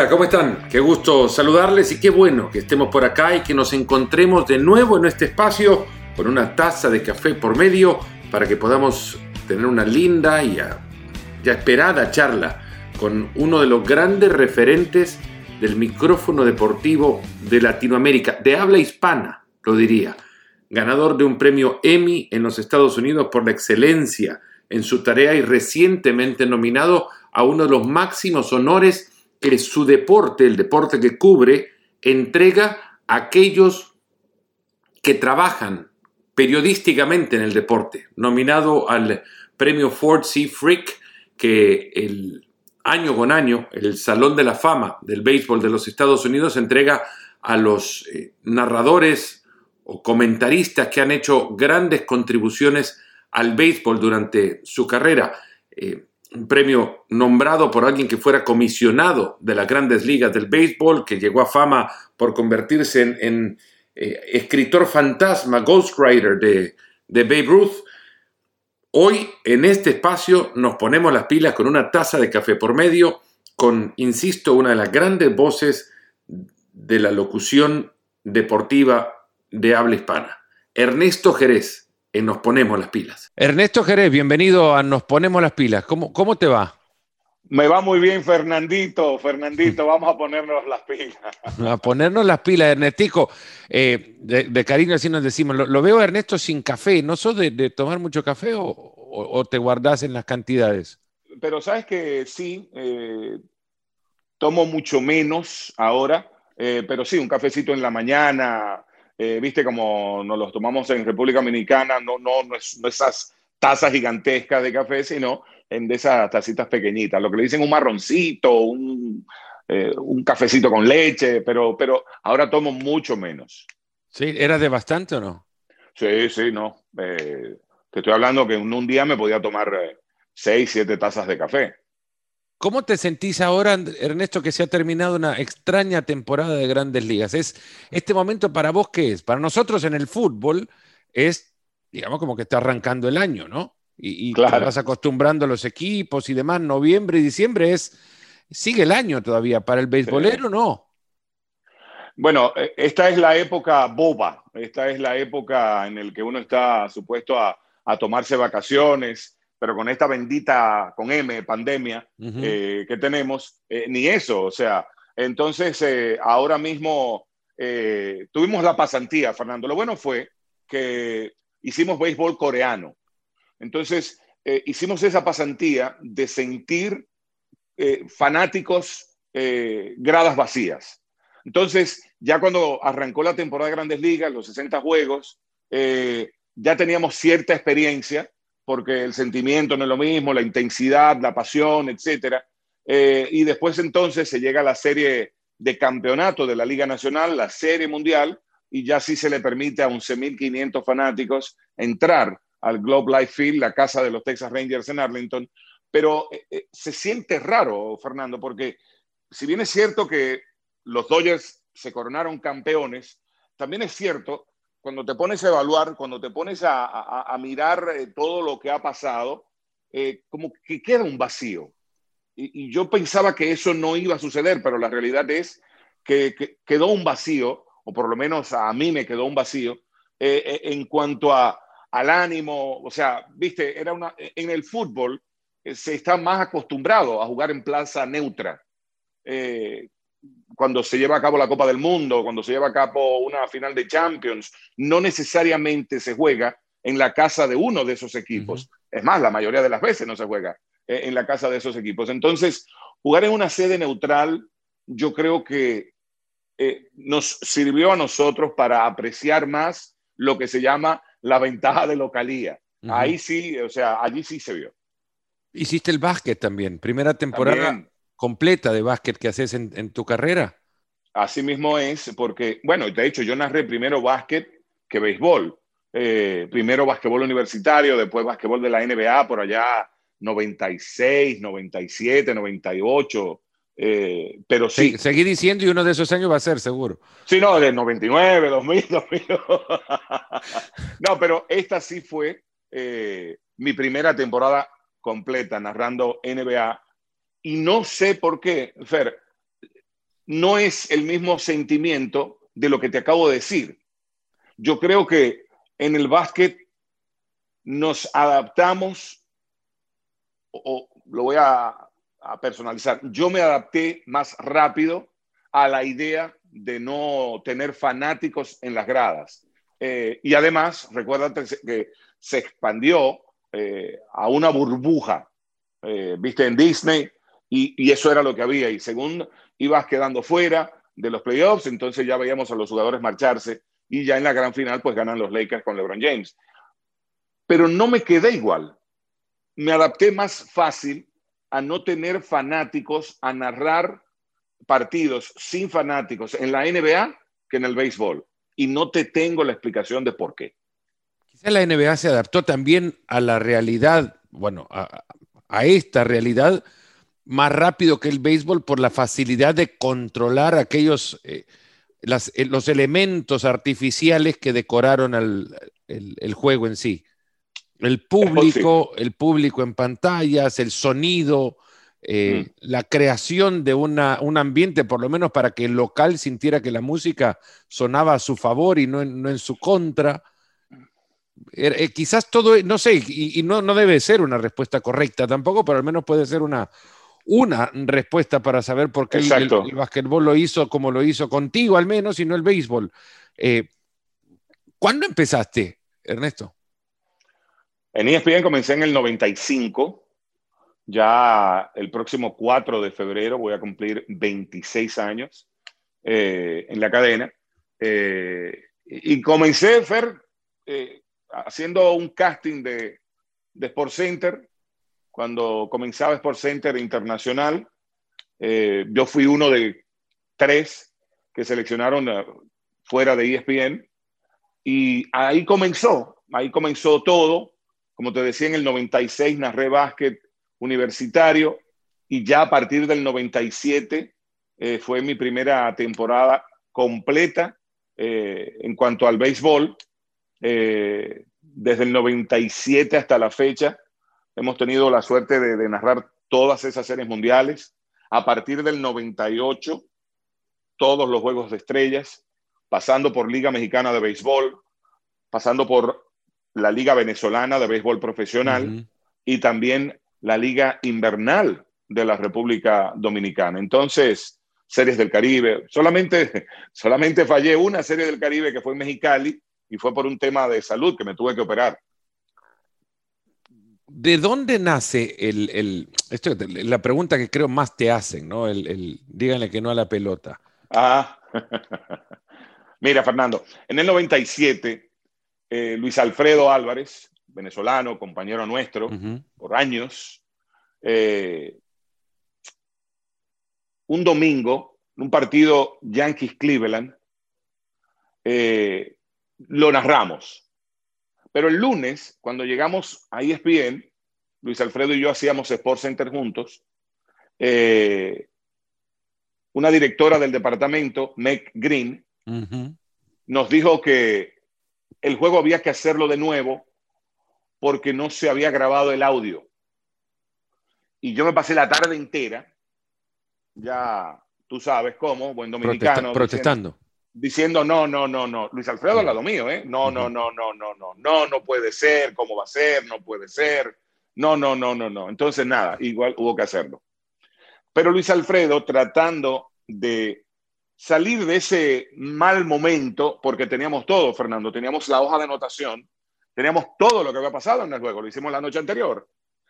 Hola, ¿cómo están? Qué gusto saludarles y qué bueno que estemos por acá y que nos encontremos de nuevo en este espacio con una taza de café por medio para que podamos tener una linda y ya esperada charla con uno de los grandes referentes del micrófono deportivo de Latinoamérica, de habla hispana, lo diría. Ganador de un premio Emmy en los Estados Unidos por la excelencia en su tarea y recientemente nominado a uno de los máximos honores que su deporte, el deporte que cubre, entrega a aquellos que trabajan periodísticamente en el deporte, nominado al premio Ford C. Frick, que el año con año el Salón de la Fama del Béisbol de los Estados Unidos entrega a los eh, narradores o comentaristas que han hecho grandes contribuciones al béisbol durante su carrera. Eh, un premio nombrado por alguien que fuera comisionado de las grandes ligas del béisbol, que llegó a fama por convertirse en, eh, escritor fantasma, ghostwriter de, de Babe Ruth. Hoy en este espacio nos ponemos las pilas con una taza de café por medio, con, insisto, una de las grandes voces de la locución deportiva de habla hispana, Ernesto Jerez en Nos Ponemos las Pilas. Ernesto Jerez, bienvenido a Nos Ponemos las Pilas. ¿Cómo, cómo te va? Me va muy bien, Fernandito. Fernandito, vamos a ponernos las pilas. A ponernos las pilas, Ernestico. Eh, de, cariño así nos decimos. Lo, veo Ernesto sin café. ¿No sos de, tomar mucho café o, te guardás en las cantidades? Pero sabes que sí, eh, tomo mucho menos ahora, eh, pero sí, un cafecito en la mañana, eh, viste como nos los tomamos en República Dominicana, no, no, no, es, esas tazas gigantescas de café, sino en de esas tacitas pequeñitas, lo que le dicen un marroncito, un, eh, un cafecito con leche, pero, pero ahora tomo mucho menos. ¿Sí? ¿Era de bastante o no? Sí, sí, no. Eh, te estoy hablando que en un día me podía tomar seis, siete tazas de café. ¿Cómo te sentís ahora, Ernesto, que se ha terminado una extraña temporada de grandes ligas? ¿Es este momento para vos qué es? Para nosotros en el fútbol es, digamos, como que está arrancando el año, ¿no? Y, te vas acostumbrando a los equipos y demás. Noviembre y diciembre es, sigue el año todavía. ¿Para el beisbolero no? Bueno, e, esta es la época boba. Esta es la época en la que uno está supuesto a, a tomarse vacaciones pero con esta bendita, con M, pandemia eh, que tenemos, eh, ni eso, o sea, entonces eh, ahora mismo tuvimos la pasantía, Fernando. Lo bueno fue que hicimos béisbol coreano. Entonces, hicimos esa pasantía de sentir fanáticos gradas vacías. Entonces, ya cuando arrancó la temporada de Grandes Ligas, los 60 juegos, ya teníamos cierta experiencia porque el sentimiento no es lo mismo, la intensidad, la pasión, etc. Eh, y después entonces se llega a la serie de campeonato de la Liga Nacional, la serie mundial, y ya sí se le permite a 11.500 fanáticos entrar al Globe Life Field, la casa de los Texas Rangers en Arlington. Pero eh, eh, se siente raro, Fernando, porque si bien es cierto que los Dodgers se coronaron campeones, también es cierto cuando te pones a evaluar, cuando te pones a, mirar eh, todo lo que ha pasado, eh, como que queda un vacío. Y, yo pensaba que eso no iba a suceder, pero la realidad es que, quedó un vacío, o por lo menos a mí me quedó un vacío, eh, en cuanto a, al ánimo. O sea, viste, era una, en el fútbol se está más acostumbrado a jugar en plaza neutra cuando se lleva a cabo la Copa del Mundo, cuando se lleva a cabo una final de Champions, no necesariamente se juega en la casa de uno de esos equipos. Es más, la mayoría de las veces no se juega eh, en la casa de esos equipos. Entonces, jugar en una sede neutral, yo creo que eh, nos sirvió a nosotros para apreciar más lo que se llama la ventaja de localía. Ahí sí, o sea, allí sí se vio. Hiciste el básquet también, primera temporada completa de básquet que haces en, tu carrera? Así mismo es, porque, bueno, de hecho yo narré primero básquet que béisbol. Eh, primero básquetbol universitario, después básquetbol de la NBA por allá 96, 97, 98. pero sí. seguí diciendo y uno de esos años va a ser seguro. Sí, no, de 99, 2000, 2000. no, pero esta sí fue eh, mi primera temporada completa narrando NBA y no sé por qué, Fer, no es el mismo sentimiento de lo que te acabo de decir. Yo creo que en el básquet nos adaptamos, o, lo voy a, personalizar, yo me adapté más rápido a la idea de no tener fanáticos en las gradas. Eh, y además, recuérdate que se expandió eh, a una burbuja, eh, viste, en Disney, y, eso era lo que había. Y según ibas quedando fuera de los playoffs, entonces ya veíamos a los jugadores marcharse y ya en la gran final pues ganan los Lakers con LeBron James. Pero no me quedé igual. Me adapté más fácil a no tener fanáticos, a narrar partidos sin fanáticos en la NBA que en el béisbol. Y no te tengo la explicación de por qué. Quizá la NBA se adaptó también a la realidad, bueno, a esta realidad más rápido que el béisbol por la facilidad de controlar aquellos, eh, eh, los elementos artificiales que decoraron el, juego en sí. El público, el público en pantallas, el sonido, eh, mm. la creación de una, un ambiente, por lo menos para que el local sintiera que la música sonaba a su favor y no en, su contra. Er, quizás todo, no sé, y, no, no, debe ser una respuesta correcta tampoco, pero al menos puede ser una, una respuesta para saber por qué el, el, básquetbol lo hizo como lo hizo contigo al menos y no el béisbol. Eh, ¿Cuándo empezaste, Ernesto? En ESPN comencé en el 95. Ya el próximo 4 de febrero voy a cumplir 26 años eh, en la cadena. Eh, y comencé, Fer, haciendo un casting de, de Sport Center cuando comenzaba Sport Center Internacional. Eh, yo fui uno de tres que seleccionaron eh, fuera de ESPN y ahí comenzó, ahí comenzó todo. Como te decía, en el 96 narré básquet universitario y ya a partir del 97 eh, fue mi primera temporada completa en cuanto al béisbol. desde el 97 hasta la fecha Hemos tenido la suerte de, narrar todas esas series mundiales. A partir del 98, todos los Juegos de Estrellas, pasando por Liga Mexicana de Béisbol, pasando por la Liga Venezolana de Béisbol Profesional y también la Liga Invernal de la República Dominicana. Entonces, series del Caribe, solamente, solamente fallé una serie del Caribe que fue en Mexicali y fue por un tema de salud que me tuve que operar. ¿De dónde nace el, esto, la pregunta que creo más te hacen, ¿no? El, díganle que no a la pelota. Ah, mira, Fernando, en el 97, eh, Luis Alfredo Álvarez, venezolano, compañero nuestro, por años, eh, un domingo, un partido Yankees-Cleveland, eh, lo narramos. Pero el lunes, cuando llegamos a ESPN, Luis Alfredo y yo hacíamos Sport Center juntos. Eh, una directora del departamento, Meg Green, nos dijo que el juego había que hacerlo de nuevo porque no se había grabado el audio. Y yo me pasé la tarde entera, ya tú sabes cómo, buen dominicano. protestando diciendo no, no, no, no. Luis Alfredo al lado mío, ¿eh? No, no, no, no, no, no, no, no puede ser, ¿cómo va a ser? No puede ser. No, no, no, no, no. Entonces, nada, igual hubo que hacerlo. Pero Luis Alfredo, tratando de salir de ese mal momento, porque teníamos todo, Fernando, teníamos la hoja de anotación, teníamos todo lo que había pasado en el juego, lo hicimos la noche anterior.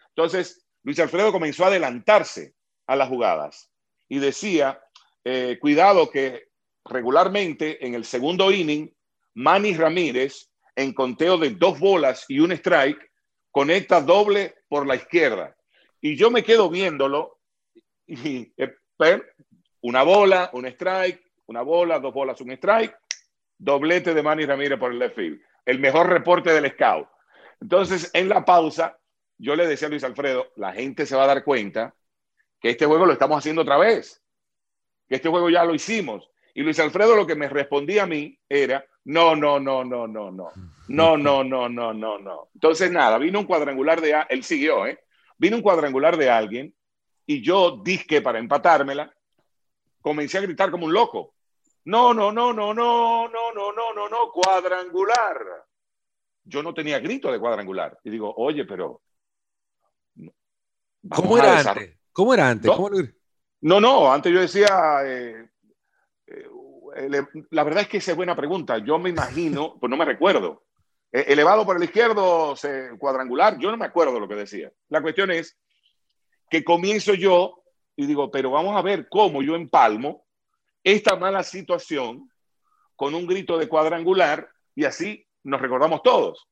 Entonces, Luis Alfredo comenzó a adelantarse a las jugadas y decía, eh, cuidado que regularmente en el segundo inning, Manny Ramírez, en conteo de dos bolas y un strike, conecta doble por la izquierda. Y yo me quedo viéndolo y eh, una bola, un strike, una bola, dos bolas, un strike, doblete de Manny Ramírez por el left field. El mejor reporte del scout. Entonces, en la pausa, yo le decía a Luis Alfredo, la gente se va a dar cuenta que este juego lo estamos haciendo otra vez, que este juego ya lo hicimos. Y Luis Alfredo lo que me respondía a mí era, no, no, no, no, no, no, no, no, no, no, no, no. Entonces, nada, vino un cuadrangular de, él siguió, ¿eh? Vino un cuadrangular de alguien y yo dije para empatármela comencé a gritar como un loco. No, no, no, no, no, no, no, no, no, no, cuadrangular. Yo no tenía grito de cuadrangular. Y digo, oye, pero... ¿Cómo era, antes? ¿Cómo era antes? No, no, antes yo decía... Eh, eh, la verdad es que esa es buena pregunta. Yo me imagino, pues no me recuerdo. Eh, elevado por el izquierdo, cuadrangular, yo no me acuerdo lo que decía. La cuestión es que comienzo yo y digo, pero vamos a ver cómo yo empalmo esta mala situación con un grito de cuadrangular y así nos recordamos todos.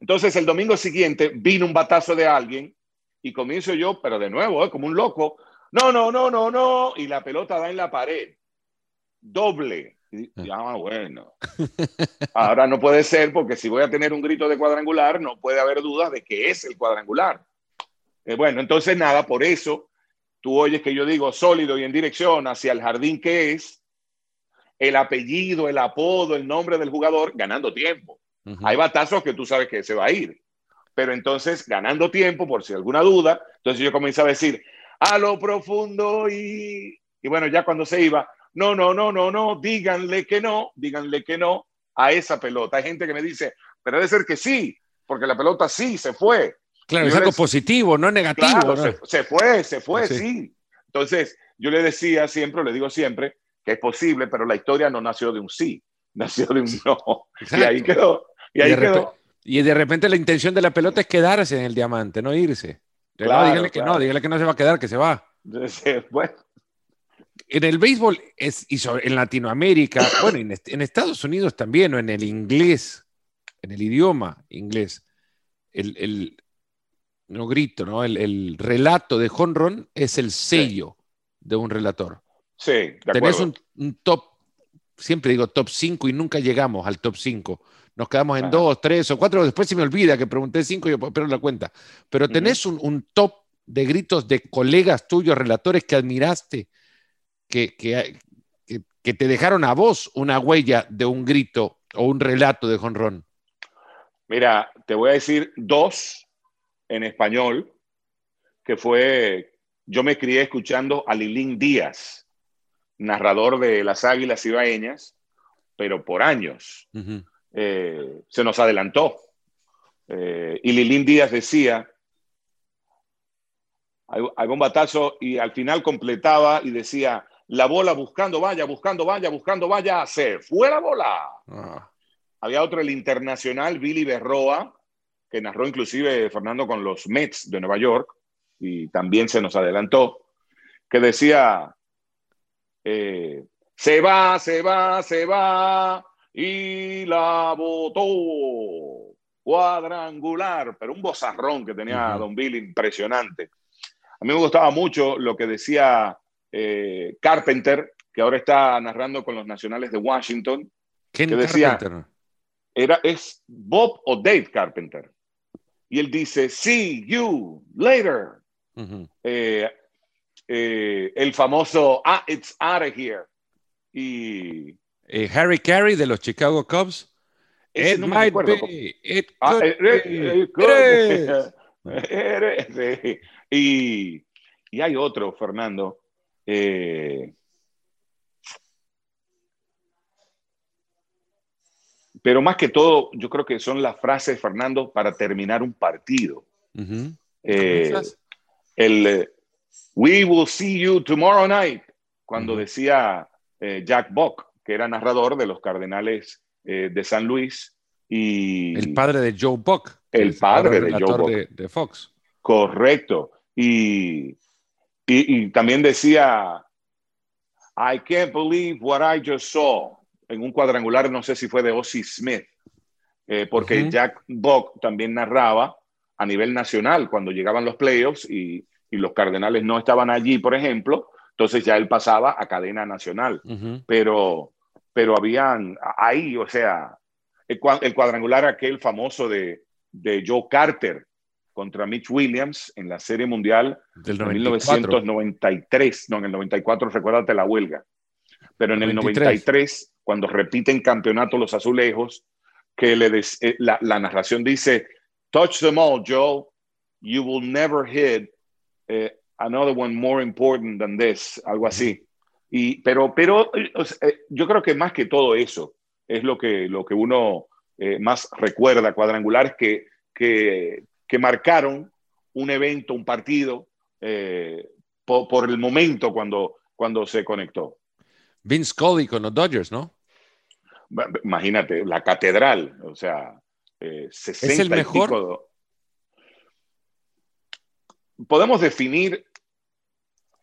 Entonces el domingo siguiente vino un batazo de alguien y comienzo yo, pero de nuevo, ¿eh? como un loco, no, no, no, no, no, y la pelota da en la pared, doble. Y, ah, bueno. Ahora no puede ser porque si voy a tener un grito de cuadrangular, no puede haber dudas de que es el cuadrangular. Eh, bueno, entonces nada, por eso tú oyes que yo digo sólido y en dirección hacia el jardín que es, el apellido, el apodo, el nombre del jugador, ganando tiempo. Hay batazos que tú sabes que se va a ir, pero entonces ganando tiempo, por si alguna duda, entonces yo comencé a decir, a lo profundo y, y bueno, ya cuando se iba, no, no, no, no, no, díganle que no, díganle que no a esa pelota. Hay gente que me dice, pero debe ser que sí, porque la pelota sí se fue. Claro, es algo positivo, no negativo. Se, fue, se fue, sí. Entonces, yo le decía siempre, le digo siempre, que es posible, pero la historia no nació de un sí, nació de un no. Y ahí quedó. Y, ahí quedó. y de repente la intención de la pelota es quedarse en el diamante, no irse. Claro, dígale que no, dígale que no se va a quedar, que se va. Bueno. En el béisbol es, y en Latinoamérica, bueno, en, en Estados Unidos también, o en el inglés, en el idioma inglés, el, el, no grito, ¿no? El, relato de Honron es el sello de un relator. Sí, de Tenés un, top, siempre digo top 5 y nunca llegamos al top 5. Nos quedamos en 2, 3 o 4, después se me olvida que pregunté 5 y yo pero la cuenta. Pero tenés un, top de gritos de colegas tuyos, relatores que admiraste, que, que, que, te dejaron a vos una huella de un grito o un relato de Honron. Mira, te voy a decir dos en español, que fue, yo me crié escuchando a Lilín Díaz, narrador de las Águilas Ibaeñas, pero por años. Eh, se nos adelantó. Eh, y Lilín Díaz decía, hay, un batazo y al final completaba y decía, la bola buscando vaya, buscando vaya, buscando vaya, se fue la bola. Ah. Había otro, el internacional Billy Berroa, que narró inclusive Fernando con los Mets de Nueva York, y también se nos adelantó, que decía, eh, se va, se va, se va, y la votó cuadrangular, pero un bozarrón que tenía Don Bill impresionante. A mí me gustaba mucho lo que decía eh, Carpenter, que ahora está narrando con los Nacionales de Washington. ¿Quién que decía, Carpenter? Era, es Bob o Dave Carpenter y él dice, see you later. Eh, eh, el famoso, ah, it's out of here. Y Harry Carey de los Chicago Cubs. It might be. It be. y, y hay otro, Fernando. Eh, Pero más que todo, yo creo que son las frases, Fernando, para terminar un partido. Eh, el eh, We will see you tomorrow night, cuando decía eh, Jack Bock, que era narrador de los Cardenales de San Luis. Y, el padre de Joe Buck. El padre de Joe Buck. De, Fox. Correcto. Y, y, y también decía, I can't believe what I just saw. En un cuadrangular, no sé si fue de Ozzy Smith, eh, porque Jack Buck también narraba a nivel nacional cuando llegaban los playoffs y, y, los Cardenales no estaban allí, por ejemplo, entonces ya él pasaba a cadena nacional. pero, pero habían ahí, o sea, el, cuadrangular aquel famoso de, de, Joe Carter contra Mitch Williams en la Serie Mundial del 1993, no, en el 94, recuérdate la huelga, pero en el 93 cuando repiten campeonato los azulejos, que le eh, la, narración dice, touch them all, Joe, you will never hit eh, another one more important than this, algo así. Y, pero pero eh, yo creo que más que todo eso es lo que, lo que uno eh, más recuerda, cuadrangulares que, que, que, marcaron un evento, un partido, eh, por, por, el momento cuando, cuando se conectó. Vince Scully con los Dodgers, ¿no? Imagínate, la catedral, o sea, eh, 60 ¿Es el mejor? Podemos definir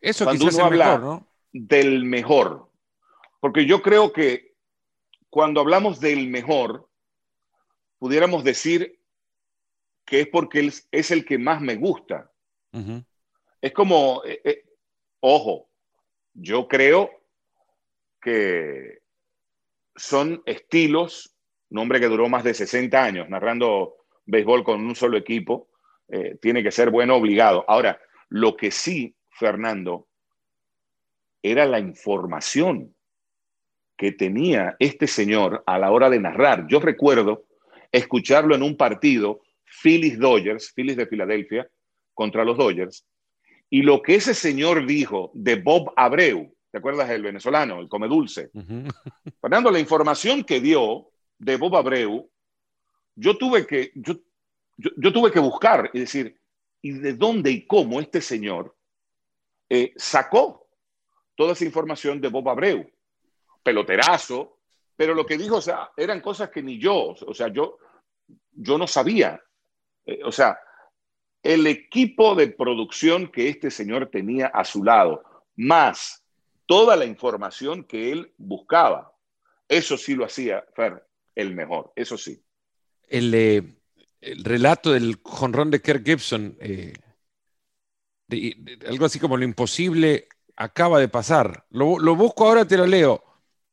eso cuando uno habla mejor, ¿no? del mejor, porque yo creo que cuando hablamos del mejor, pudiéramos decir que es porque es el que más me gusta. Uh -huh. Es como, eh, eh, ojo, yo creo que son estilos, un hombre que duró más de 60 años narrando béisbol con un solo equipo, eh, tiene que ser bueno obligado. Ahora, lo que sí, Fernando, era la información que tenía este señor a la hora de narrar. Yo recuerdo escucharlo en un partido, Phillies Dodgers, Phillies de Filadelfia, contra los Dodgers, y lo que ese señor dijo de Bob Abreu, ¿te acuerdas del venezolano, el come dulce? Uh -huh. Fernando, la información que dio de Bob Abreu, yo tuve que, yo, yo, yo tuve que buscar y decir, ¿y de dónde y cómo este señor eh, sacó toda esa información de Bob Abreu? Peloterazo, pero lo que dijo, o sea, eran cosas que ni yo, o sea, yo, yo no sabía. Eh, o sea, el equipo de producción que este señor tenía a su lado, más toda la información que él buscaba, eso sí lo hacía Fer el mejor, eso sí. El, eh, el relato del jonrón de Kirk Gibson, eh, de, de, algo así como lo imposible acaba de pasar. Lo, lo busco ahora, te lo leo.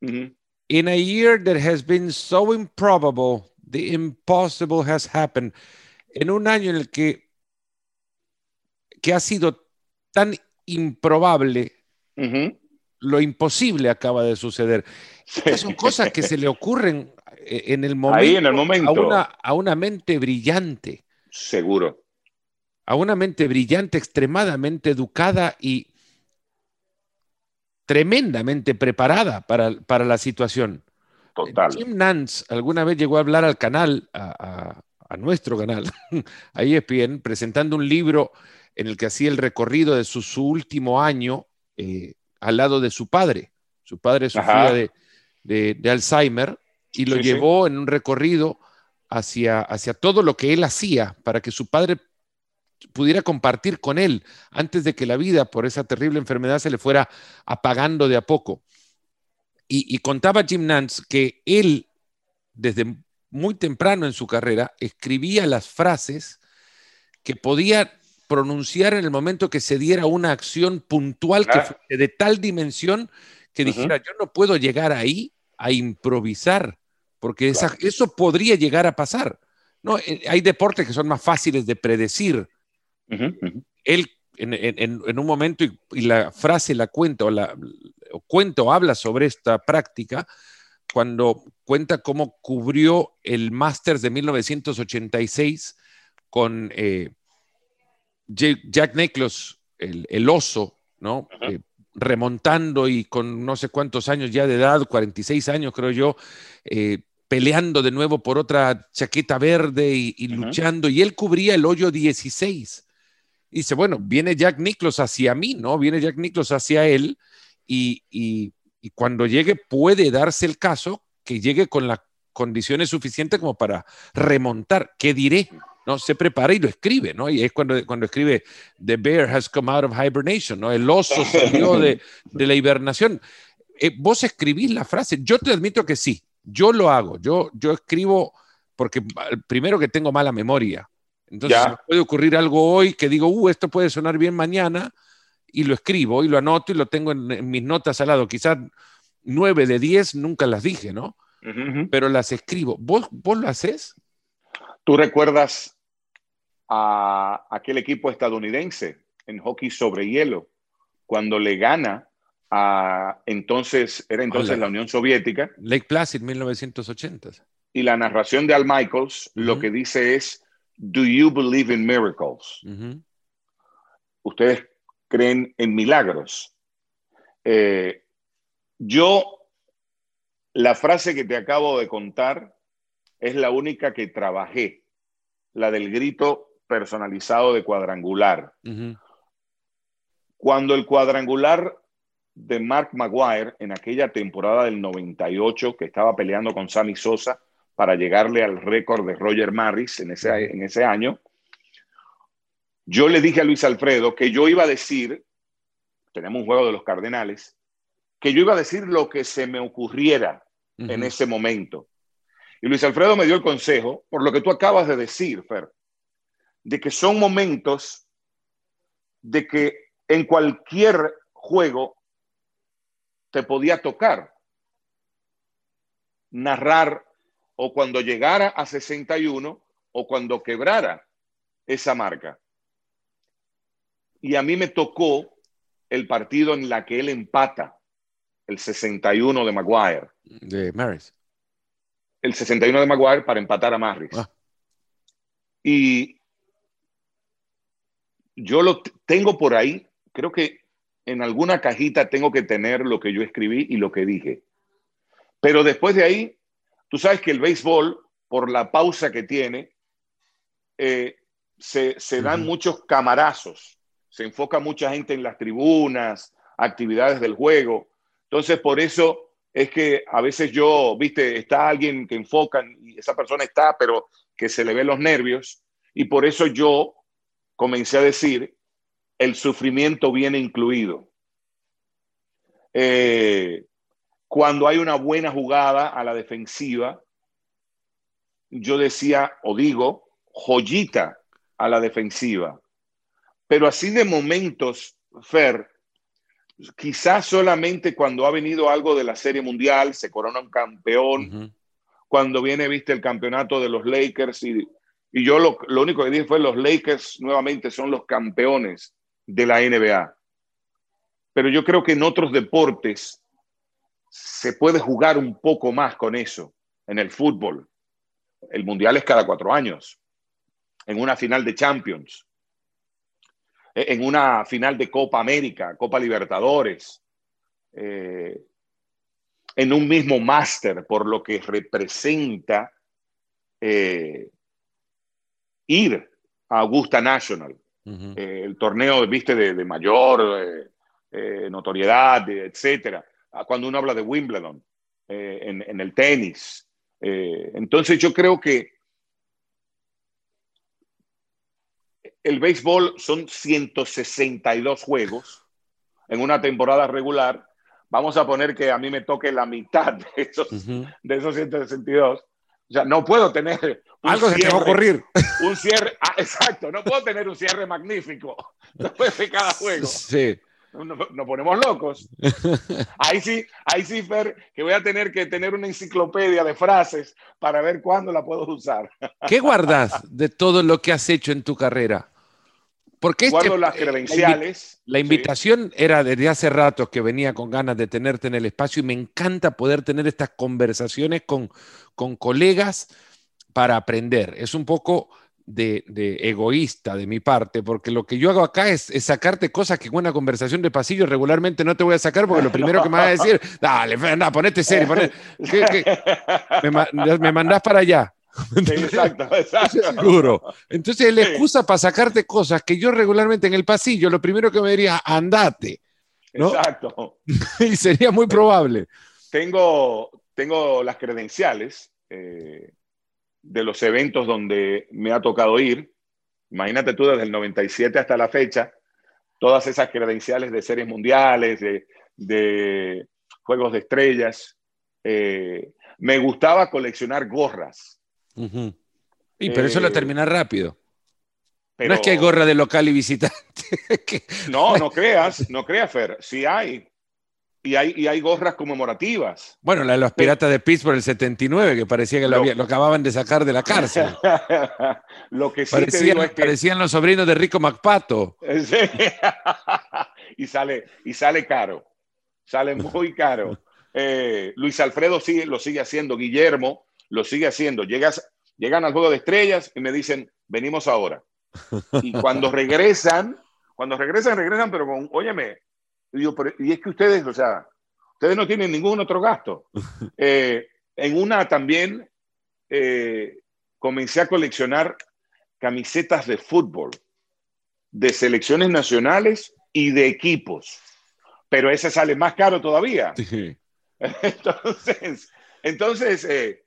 Uh -huh. In a year that has been so improbable, the impossible has happened. En un año en el que, que ha sido tan improbable, uh -huh. lo imposible acaba de suceder. Sí. Son cosas que se le ocurren en el momento, Ahí en el momento. A, una, a una mente brillante. Seguro. A una mente brillante, extremadamente educada y tremendamente preparada para, para la situación. Total. Jim Nance alguna vez llegó a hablar al canal, a, a, a nuestro canal, a ESPN, presentando un libro en el que hacía el recorrido de su, su último año eh, al lado de su padre. Su padre sufría de, de, de, Alzheimer y lo sí, llevó sí. en un recorrido hacia, hacia todo lo que él hacía para que su padre pudiera compartir con él antes de que la vida por esa terrible enfermedad se le fuera apagando de a poco. Y, y contaba Jim Nance que él, desde muy temprano en su carrera, escribía las frases que podía pronunciar en el momento que se diera una acción puntual que de tal dimensión que dijera, uh -huh. yo no puedo llegar ahí a improvisar, porque esa, eso podría llegar a pasar. No, eh, hay deportes que son más fáciles de predecir. Uh -huh, uh -huh. Él en, en, en, un momento, y, y, la frase la cuenta, o la o habla sobre esta práctica, cuando cuenta cómo cubrió el Masters de 1986 con eh, Jack Nicklaus, el, el oso, ¿no? Eh, remontando y con no sé cuántos años ya de edad, 46 años creo yo, eh, peleando de nuevo por otra chaqueta verde y, luchando, y él cubría el hoyo 16. Y dice, bueno, viene Jack Nicklaus hacia mí, ¿no? Viene Jack Nicklaus hacia él, y, y, y cuando llegue puede darse el caso que llegue con las condiciones suficientes como para remontar. ¿Qué diré? ¿no? Se prepara y lo escribe, ¿no? Y es cuando, cuando escribe The bear has come out of hibernation, ¿no? El oso salió de, de la hibernación. Eh, vos escribís la frase, yo te admito que sí, yo lo hago, yo, yo escribo porque primero que tengo mala memoria, entonces puede ocurrir algo hoy que digo, uh, esto puede sonar bien mañana, y lo escribo y lo anoto y lo tengo en, en mis notas al lado. Quizás nueve de diez nunca las dije, ¿no? Uh -huh. Pero las escribo. ¿Vos, ¿Vos lo haces? ¿Tú recuerdas a aquel equipo estadounidense en hockey sobre hielo cuando le gana a entonces, era entonces Hola. la Unión Soviética? Lake Placid, 1980. Y la narración de Al Michaels uh -huh. lo que dice es, Do you believe in miracles? Uh -huh. Ustedes creen en milagros. Eh, yo, la frase que te acabo de contar es la única que trabajé, la del grito personalizado de cuadrangular. Cuando el cuadrangular de Mark Maguire en aquella temporada del 98 que estaba peleando con Sammy Sosa para llegarle al récord de Roger Maris en ese, en ese año, yo le dije a Luis Alfredo que yo iba a decir, tenemos un juego de los Cardenales, que yo iba a decir lo que se me ocurriera en ese momento. Y Luis Alfredo me dio el consejo, por lo que tú acabas de decir, Fer, de que son momentos de que en cualquier juego te podía tocar narrar o cuando llegara a 61 o cuando quebrara esa marca. Y a mí me tocó el partido en la que él empata, el 61 de Maguire. De Maris. El 61 de Maguire para empatar a Maris. Ah. Y yo lo tengo por ahí, creo que en alguna cajita tengo que tener lo que yo escribí y lo que dije. Pero después de ahí, tú sabes que el béisbol, por la pausa que tiene, eh, se, dan muchos camarazos, se enfoca mucha gente en las tribunas, actividades del juego. Entonces, por eso es que a veces yo, viste, está alguien que enfoca y esa persona está, pero que se le ven los nervios. Y por eso yo comencé a decir el sufrimiento viene incluido. Eh, cuando hay una buena jugada a la defensiva, yo decía o digo, joyita a la defensiva. Pero así de momentos, Fer, quizás solamente cuando ha venido algo de la Serie Mundial, se corona un campeón, cuando viene, viste, el campeonato de los Lakers y, y yo lo, lo, único que dije fue los Lakers nuevamente son los campeones de la NBA. Pero yo creo que en otros deportes se puede jugar un poco más con eso. En el fútbol, el mundial es cada cuatro años. En una final de Champions, en una final de Copa América, Copa Libertadores, eh, en un mismo máster, por lo que representa eh, ir a Augusta National. Eh, el torneo, viste, de, mayor notoriedad, etcétera. Ah, cuando uno habla de Wimbledon, en, el tenis. entonces yo creo que el béisbol son 162 juegos en una temporada regular. Vamos a poner que a mí me toque la mitad de esos, de esos 162. O sea, no puedo tener algo se te va a ocurrir. Un cierre, ah, exacto, no puedo tener un cierre magnífico después de cada juego. Sí. Nos, ponemos locos. Ahí sí, ahí sí, Fer, que voy a tener que tener una enciclopedia de frases para ver cuándo la puedo usar. ¿Qué guardas de todo lo que has hecho en tu carrera? Porque este, las credenciales. La, invitación era desde hace rato que venía con ganas de tenerte en el espacio y me encanta poder tener estas conversaciones con, con colegas para aprender. Es un poco de, egoísta de mi parte, porque lo que yo hago acá es, sacarte cosas que en una conversación de pasillo regularmente no te voy a sacar, porque lo primero que me vas a decir, dale, anda, ponete serio, Me, me, mandás para allá. exacto, exacto. Seguro. Entonces, la excusa para sacarte cosas que yo regularmente en el pasillo, lo primero que me diría, andate. Exacto. y sería muy probable. Tengo, tengo las credenciales. Eh, de los eventos donde me ha tocado ir. Imagínate tú desde el 97 hasta la fecha, todas esas credenciales de series mundiales, de, juegos de estrellas. Eh, me gustaba coleccionar gorras. Y pero eso lo eh, termina rápido. no es que hay gorra de local y visitante. no, no creas, no creas, Fer. Sí hay. Y hay, y hay gorras conmemorativas. Bueno, la de los piratas de Pittsburgh el 79, que parecía que lo, lo, acababan de sacar de la cárcel. lo que sí parecían, es que... parecían los sobrinos de Rico MacPato. y, sale, y sale caro. Sale muy caro. Eh, Luis Alfredo sigue, lo sigue haciendo, Guillermo lo sigue haciendo. Llegas, llegan al juego de estrellas y me dicen, venimos ahora. Y cuando regresan, Cuando regresan, regresan, pero con, óyeme, y, y es que ustedes, o sea, ustedes no tienen ningún otro gasto. Eh, en una también eh, comencé a coleccionar camisetas de fútbol, de selecciones nacionales y de equipos, pero ese sale más caro todavía. Entonces, entonces eh,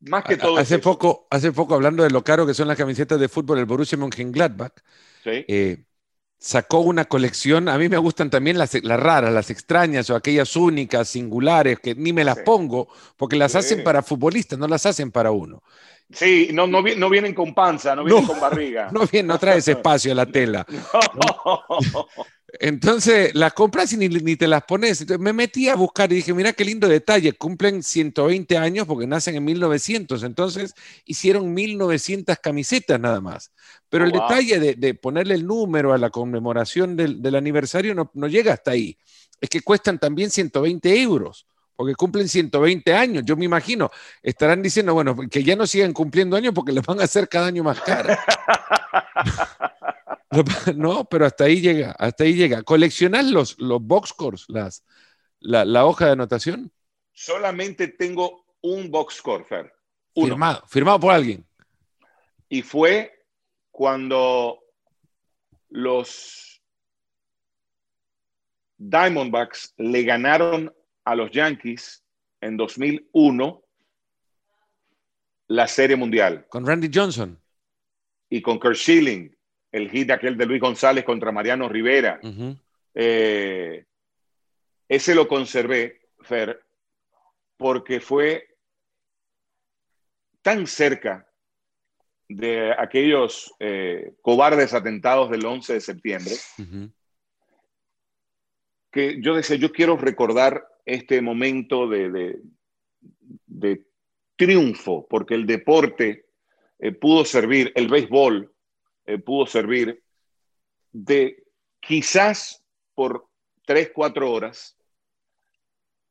más que todo. Hace poco, hace poco, hablando de lo caro que son las camisetas de fútbol, el Borussia Mönchengladbach eh, sacó una colección. A mí me gustan también las, las, raras, las extrañas o aquellas únicas, singulares, que ni me las pongo, porque las hacen para futbolistas, no las hacen para uno. Sí, no, no, no vienen con panza, no vienen con barriga. No, viene, no trae ese espacio a la tela. Entonces las compras y ni, te las pones. Entonces, me metí a buscar y dije, mira qué lindo detalle, cumplen 120 años porque nacen en 1900, entonces hicieron 1900 camisetas nada más. Pero oh, el detalle de, ponerle el número a la conmemoración del, aniversario no, no, llega hasta ahí. Es que cuestan también 120 euros porque cumplen 120 años. Yo me imagino, estarán diciendo, bueno, que ya no sigan cumpliendo años porque les van a hacer cada año más caro. no, pero hasta ahí llega, hasta ahí llega. ¿Coleccionás los, los box scores, las, la, hoja de anotación? Solamente tengo un box score, Fer. Firmado, firmado por alguien. Y fue cuando los Diamondbacks le ganaron a los Yankees en 2001 la Serie Mundial. Con Randy Johnson. Y con Kurt Schilling, el hit aquel de Luis González contra Mariano Rivera. Eh, ese lo conservé, Fer, porque fue tan cerca de aquellos eh, cobardes atentados del 11 de septiembre, que yo decía, yo quiero recordar este momento de, de, triunfo, porque el deporte eh, pudo servir, el béisbol eh, pudo servir de quizás por tres, cuatro horas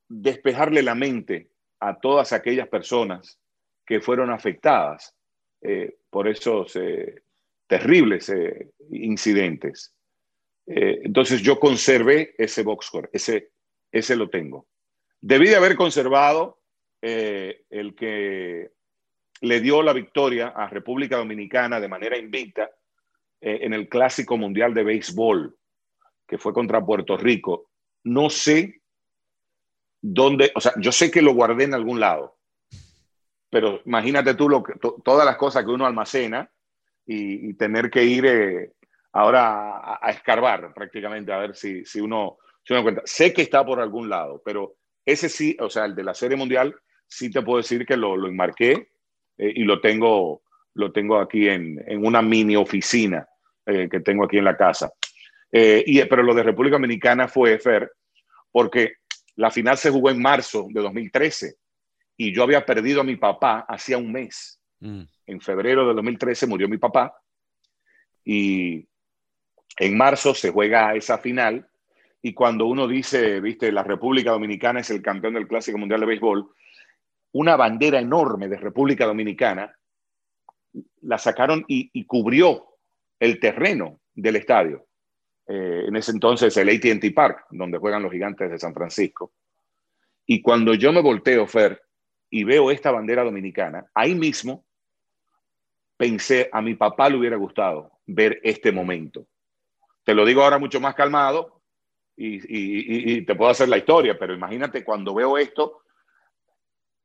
despejarle la mente a todas aquellas personas que fueron afectadas eh, por esos terribles incidentes. entonces yo conservé ese box score, ese ese lo tengo. Debí de haber conservado eh, el que le dio la victoria a República Dominicana de manera invicta eh, en el Clásico Mundial de Béisbol, que fue contra Puerto Rico. No sé dónde, o sea, yo sé que lo guardé en algún lado, pero imagínate tú lo que, todas las cosas que uno almacena y, tener que ir eh, ahora a, escarbar prácticamente a ver si, si uno cuenta. Sé que está por algún lado, pero ese sí, o sea, el de la Serie Mundial, sí te puedo decir que lo, lo enmarqué eh, y lo tengo, lo tengo aquí en, en una mini oficina eh, que tengo aquí en la casa. Eh, y, pero lo de República Dominicana fue, Fer, porque la final se jugó en marzo de 2013 y yo había perdido a mi papá hacía un mes. Mm. En febrero de 2013 murió mi papá y en marzo se juega esa final y cuando uno dice, viste, la República Dominicana es el campeón del Clásico Mundial de Béisbol, una bandera enorme de República Dominicana la sacaron y, cubrió el terreno del estadio. Eh, en ese entonces el ATT Park, donde juegan los gigantes de San Francisco. Y cuando yo me volteo, Fer, y veo esta bandera dominicana, ahí mismo pensé, a mi papá le hubiera gustado ver este momento. Te lo digo ahora mucho más calmado, y, te puedo hacer la historia, pero imagínate cuando veo esto,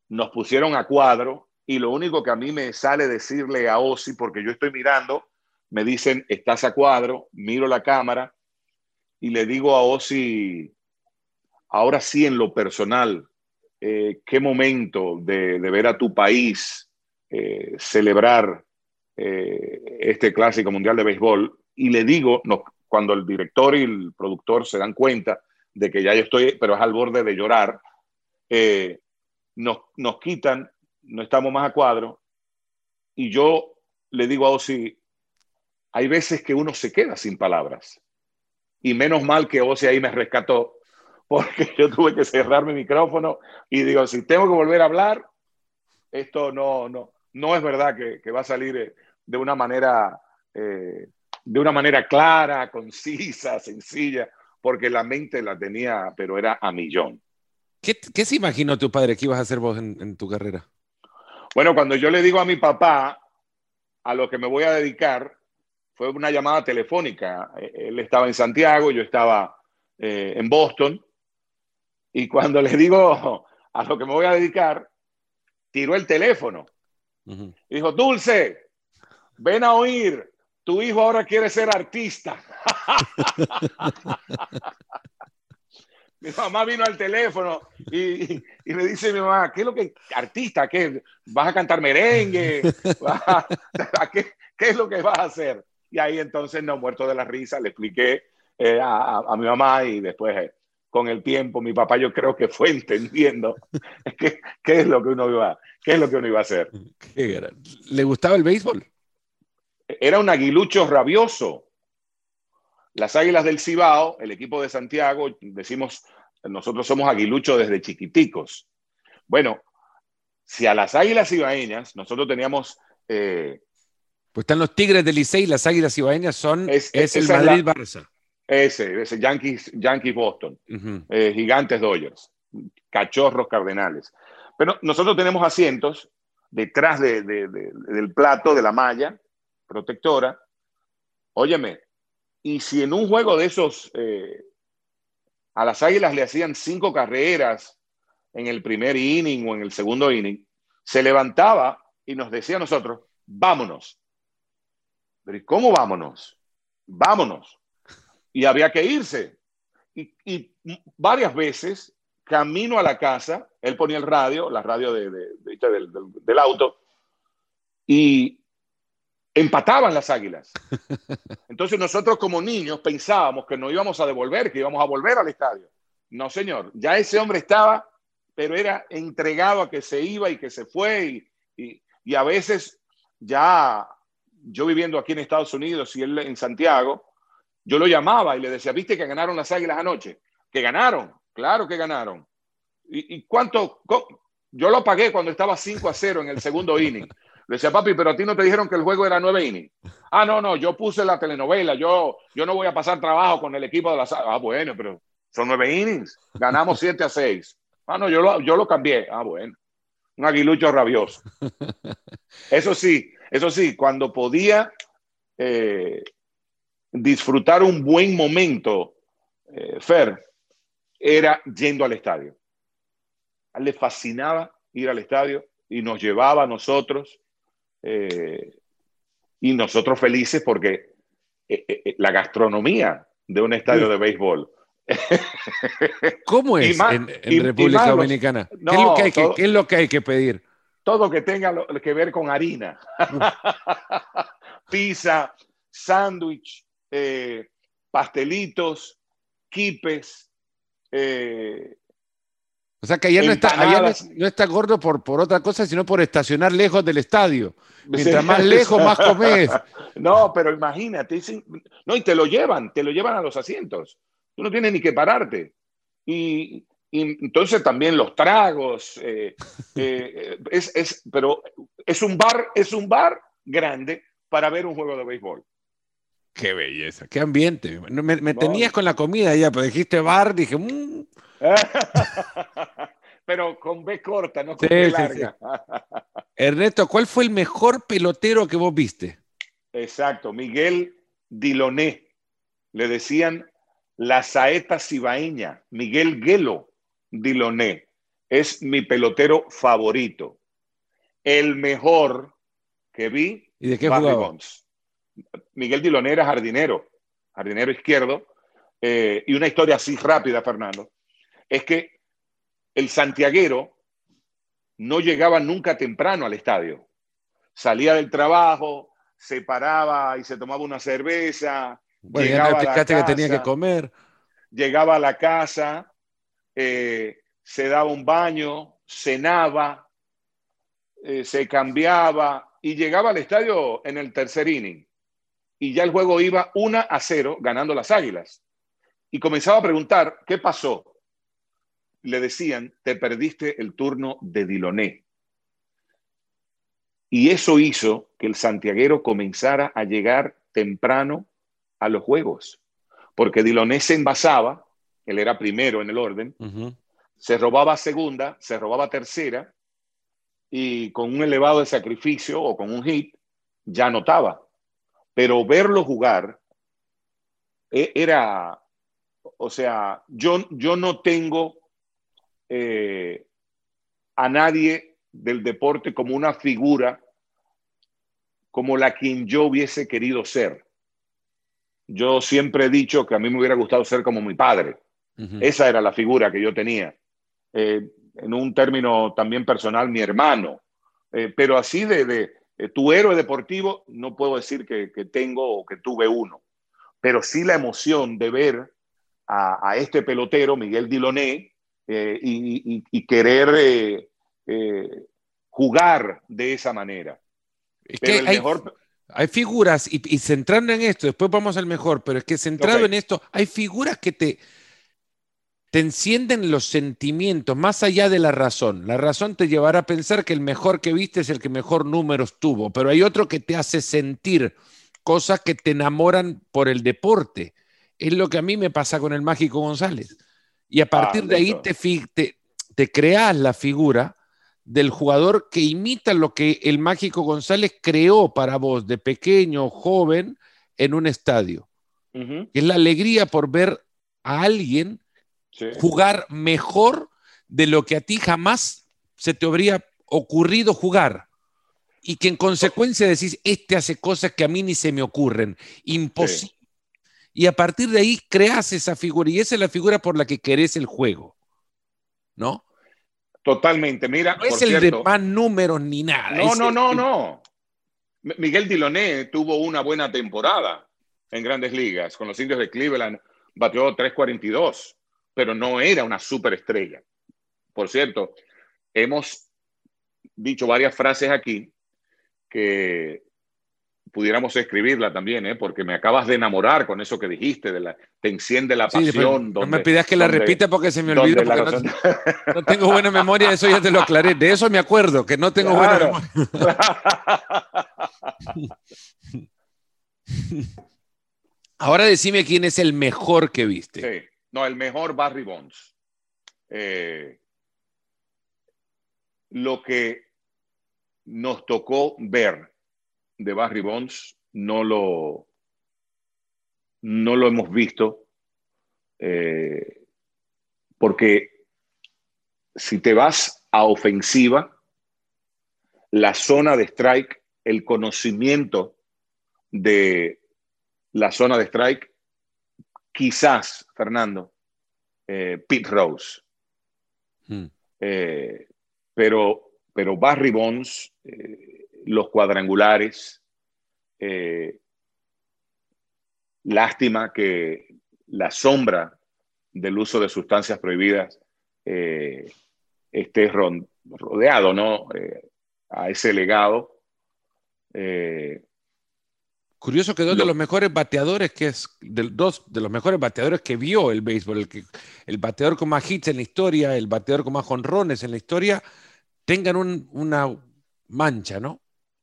nos pusieron a cuadro y lo único que a mí me sale decirle a Osi, porque yo estoy mirando, me dicen, estás a cuadro, miro la cámara y le digo a Osi, ahora sí en lo personal, eh, qué momento de, ver a tu país eh, celebrar eh, este clásico mundial de béisbol. Y le digo, nos, cuando el director y el productor se dan cuenta de que ya yo estoy, pero es al borde de llorar, nos, nos quitan, no estamos más a cuadro, y yo le digo a Osi, hay veces que uno se queda sin palabras, y menos mal que Osi ahí me rescató, porque yo tuve que cerrar mi micrófono y digo, si tengo que volver a hablar, esto no, no, no es verdad que, que va a salir eh, de una manera eh, de una manera clara, concisa, sencilla, porque la mente la tenía, pero era a millón. ¿Qué, se imaginó tu padre que ibas a hacer vos en, tu carrera? Bueno, cuando yo le digo a mi papá a lo que me voy a dedicar, fue una llamada telefónica. Él estaba en Santiago, yo estaba eh, en Boston, y cuando le digo a lo que me voy a dedicar, tiró el teléfono. Dijo, Dulce, ven a oír, tu hijo ahora quiere ser artista. mi mamá vino al teléfono y, y, me dice mi mamá, ¿qué es lo que, artista, qué? ¿Vas a cantar merengue? ¿Qué, ¿Qué, es lo que vas a hacer? Y ahí entonces, no, muerto de la risa, le expliqué eh, a, a, mi mamá y después, eh, con el tiempo, mi papá yo creo que fue entendiendo qué, qué, es lo que uno iba, qué es lo que uno iba a hacer. ¿Le gustaba el béisbol? Era un aguilucho rabioso. Las Águilas del Cibao, el equipo de Santiago, decimos, nosotros somos aguiluchos desde chiquiticos. Bueno, si a las Águilas Cibaeñas, nosotros teníamos... Eh, pues están los Tigres del Licey, las Águilas Cibaeñas son es, el Madrid-Barça. Ese, ese Yankees, Yankees Boston, eh, Gigantes Dodgers, Cachorros Cardenales. Pero nosotros tenemos asientos detrás del plato, de la malla protectora. Óyeme, y si en un juego de esos eh, a las Águilas le hacían cinco carreras en el primer inning o en el segundo inning, se levantaba y nos decía a nosotros, vámonos. Pero ¿cómo vámonos? Vámonos. Y había que irse. Y, varias veces, camino a la casa, él ponía el radio, la radio de, del, del auto, y empataban las águilas. Entonces nosotros como niños pensábamos que no íbamos a devolver, que íbamos a volver al estadio. No, señor, ya ese hombre estaba, pero era entregado a que se iba y que se fue y, y, a veces ya yo viviendo aquí en Estados Unidos y él en Santiago, yo lo llamaba y le decía, ¿viste que ganaron las águilas anoche? Que ganaron, claro que ganaron. ¿Y, y cuánto? Yo lo pagué cuando estaba 5 a 0 en el segundo inning. Le decía, papi, pero a ti no te dijeron que el juego era nueve innings. Ah, no, no, yo puse la telenovela, yo, yo no voy a pasar trabajo con el equipo de la Ah, bueno, pero son nueve innings, ganamos siete a seis. Ah, no, yo lo, yo lo cambié. Ah, bueno, un aguilucho rabioso. Eso sí, eso sí, cuando podía eh, disfrutar un buen momento, eh, Fer, era yendo al estadio. A él le fascinaba ir al estadio y nos llevaba a nosotros eh, y nosotros felices porque la gastronomía de un estadio de béisbol. ¿Cómo es en, República Dominicana? ¿Qué, es lo que hay que, ¿Qué, es lo que hay que pedir? Todo que tenga que ver con harina. Pizza, sándwich, pastelitos, quipes, o sea que allá no está, no, está gordo por, por otra cosa, sino por estacionar lejos del estadio. Mientras más lejos, más comes. No, pero imagínate, no, y te lo llevan, te lo llevan a los asientos. Tú no tienes ni que pararte. Y, entonces también los tragos, eh, eh, es, es, pero es un bar, es un bar grande para ver un juego de béisbol. Qué belleza, qué ambiente. Me, tenías con la comida ya, pero dijiste bar, dije, mmm, Pero con B corta, no con B larga. Ernesto, ¿cuál fue el mejor pelotero que vos viste? Exacto, Miguel Diloné. Le decían la saeta cibaeña, Miguel Guelo Diloné. Es mi pelotero favorito. El mejor que vi. ¿Y de qué jugaba? Miguel Diloné era jardinero, jardinero izquierdo. Eh, y una historia así rápida, Fernando es que el santiaguero no llegaba nunca temprano al estadio. Salía del trabajo, se paraba y se tomaba una cerveza. llegaba a que tenía que comer. Llegaba a la casa, eh, se daba un baño, cenaba, eh, se cambiaba y llegaba al estadio en el tercer inning. Y ya el juego iba 1 a 0 ganando las águilas. Y comenzaba a preguntar, ¿qué pasó? le decían, te perdiste el turno de Diloné. Y eso hizo que el santiaguero comenzara a llegar temprano a los juegos, porque Diloné se envasaba, él era primero en el orden, se robaba segunda, se robaba tercera, y con un elevado de sacrificio o con un hit, ya notaba. Pero verlo jugar e, era, o sea, yo, yo no tengo eh, a nadie del deporte como una figura como la quien yo hubiese querido ser. Yo siempre he dicho que a mí me hubiera gustado ser como mi padre. Esa era la figura que yo tenía. Eh, en un término también personal, mi hermano. Eh, pero así de, tu héroe deportivo, no puedo decir que, tengo o que tuve uno. Pero sí la emoción de ver a, este pelotero, Miguel Diloné, eh, y, querer jugar de esa manera. Es que hay, hay, figuras, y, y, centrando en esto, después vamos al mejor, pero es que centrado en esto, hay figuras que te, te encienden los sentimientos más allá de la razón. La razón te llevará a pensar que el mejor que viste es el que mejor números tuvo, pero hay otro que te hace sentir cosas que te enamoran por el deporte. Es lo que a mí me pasa con el Mágico González. Y a partir ah, de ahí te, te, te creas la figura del jugador que imita lo que el Mágico González creó para vos de pequeño, joven, en un estadio. Es la alegría por ver a alguien jugar mejor de lo que a ti jamás se te habría ocurrido jugar. Y que en consecuencia decís, este hace cosas que a mí ni se me ocurren. Imposible. Y a partir de ahí creas esa figura y esa es la figura por la que querés el juego. ¿No? Totalmente. Mira, no es el de más números ni nada. No, no, no, no. Miguel Diloné tuvo una buena temporada en grandes ligas. Con los indios de Cleveland batió 3.42, pero no era una superestrella. Por cierto, hemos dicho varias frases aquí que pudiéramos escribirla también, ¿eh? porque me acabas de enamorar con eso que dijiste, de la, te enciende la pasión. no me pidas que la repita porque se me olvidó. no, tengo buena memoria, eso ya te lo aclaré. De eso me acuerdo, que no tengo buena memoria. Ahora decime quién es el mejor que viste. Sí, no, el mejor Barry Bonds. Eh, lo que nos tocó ver de Barry Bonds no lo, no lo hemos visto eh, porque si te vas a ofensiva, la zona de strike, el conocimiento de la zona de strike, quizás, Fernando, eh, Pete Rose. Hmm. Eh, pero, pero Barry Bonds, los cuadrangulares. Eh, lástima que la sombra del uso de sustancias prohibidas eh, esté rodeado ¿no? Eh, a ese legado. Curioso que dos de los mejores bateadores que es, de, dos de los mejores bateadores que vio el béisbol, el, que, el bateador con más hits en la historia, el bateador con más jonrones en la historia, tengan una mancha, ¿no?